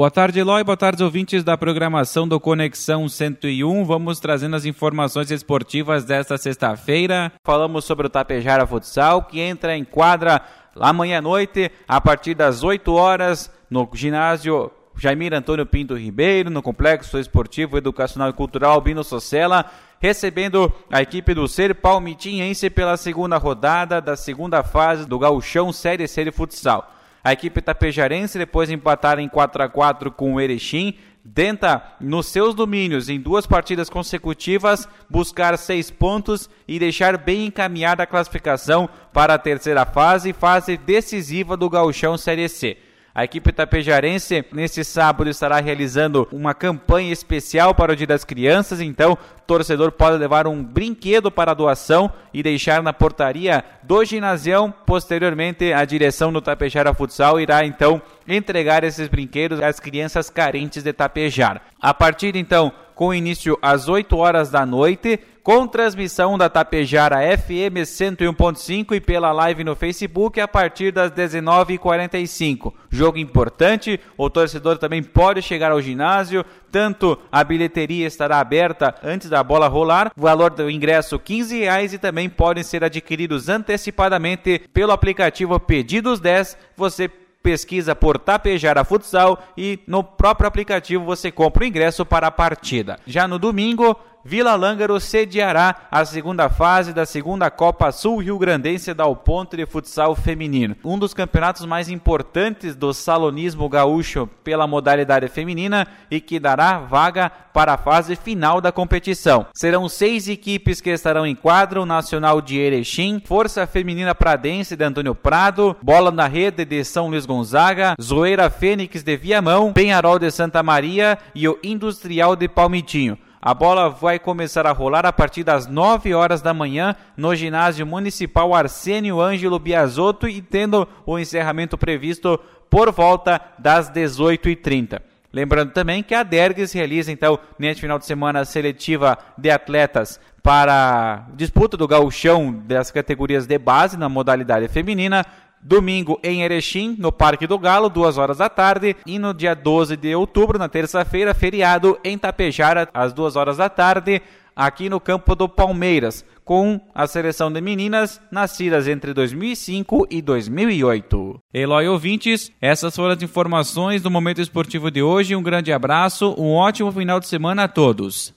Boa tarde, Eloy. Boa tarde, ouvintes da programação do Conexão 101. Vamos trazendo as informações esportivas desta sexta-feira. Falamos sobre o Tapejara Futsal, que entra em quadra amanhã à noite, a partir das 8 horas, no ginásio Jaimir Antônio Pinto Ribeiro, no Complexo Esportivo Educacional e Cultural Bino Socella, recebendo a equipe do Ser Palmitinhense pela segunda rodada da segunda fase do Gauchão Série de Futsal. A equipe tapejarense, depois de empatar em 4 a 4 com o Erechim, tenta, nos seus domínios, em duas partidas consecutivas, buscar seis pontos e deixar bem encaminhada a classificação para a terceira fase, fase decisiva do Gauchão Série C. A equipe tapejarense, nesse sábado, estará realizando uma campanha especial para o Dia das Crianças, então o torcedor pode levar um brinquedo para doação e deixar na portaria do ginásio. Posteriormente, a direção do Tapejara Futsal irá então entregar esses brinquedos às crianças carentes de Tapejar. A partir então, com início às 8 horas da noite, com transmissão da Tapejara FM 101.5 e pela live no Facebook a partir das 19h45. Jogo importante, o torcedor também pode chegar ao ginásio, tanto a bilheteria estará aberta antes da bola rolar, o valor do ingresso 15 reais e também podem ser adquiridos antecipadamente pelo aplicativo Pedidos 10. Você pesquisa por Tapejara Futsal e no próprio aplicativo você compra o ingresso para a partida. Já no domingo, Vila Lângaro sediará a segunda fase da segunda Copa Sul Rio Grandense da Ponto de Futsal Feminino. Um dos campeonatos mais importantes do salonismo gaúcho pela modalidade feminina e que dará vaga para a fase final da competição. Serão seis equipes que estarão em quadro: Nacional de Erechim, Força Feminina Pradense de Antônio Prado, Bola na Rede de São Luís Gonzaga, Zoeira Fênix de Viamão, Penharol de Santa Maria e o Industrial de Palmitinho. A bola vai começar a rolar a partir das 9 horas da manhã no ginásio municipal Arsênio Ângelo Biasotto e tendo o encerramento previsto por volta das 18h30. Lembrando também que a Dergues realiza então neste final de semana a seletiva de atletas para disputa do gauchão das categorias de base na modalidade feminina. Domingo em Erechim, no Parque do Galo, duas horas da tarde. E no dia 12 de outubro, na terça-feira, feriado em Tapejara, às duas horas da tarde, aqui no campo do Palmeiras, com a seleção de meninas nascidas entre 2005 e 2008. Eloy ouvintes, essas foram as informações do Momento Esportivo de hoje. Um grande abraço, um ótimo final de semana a todos.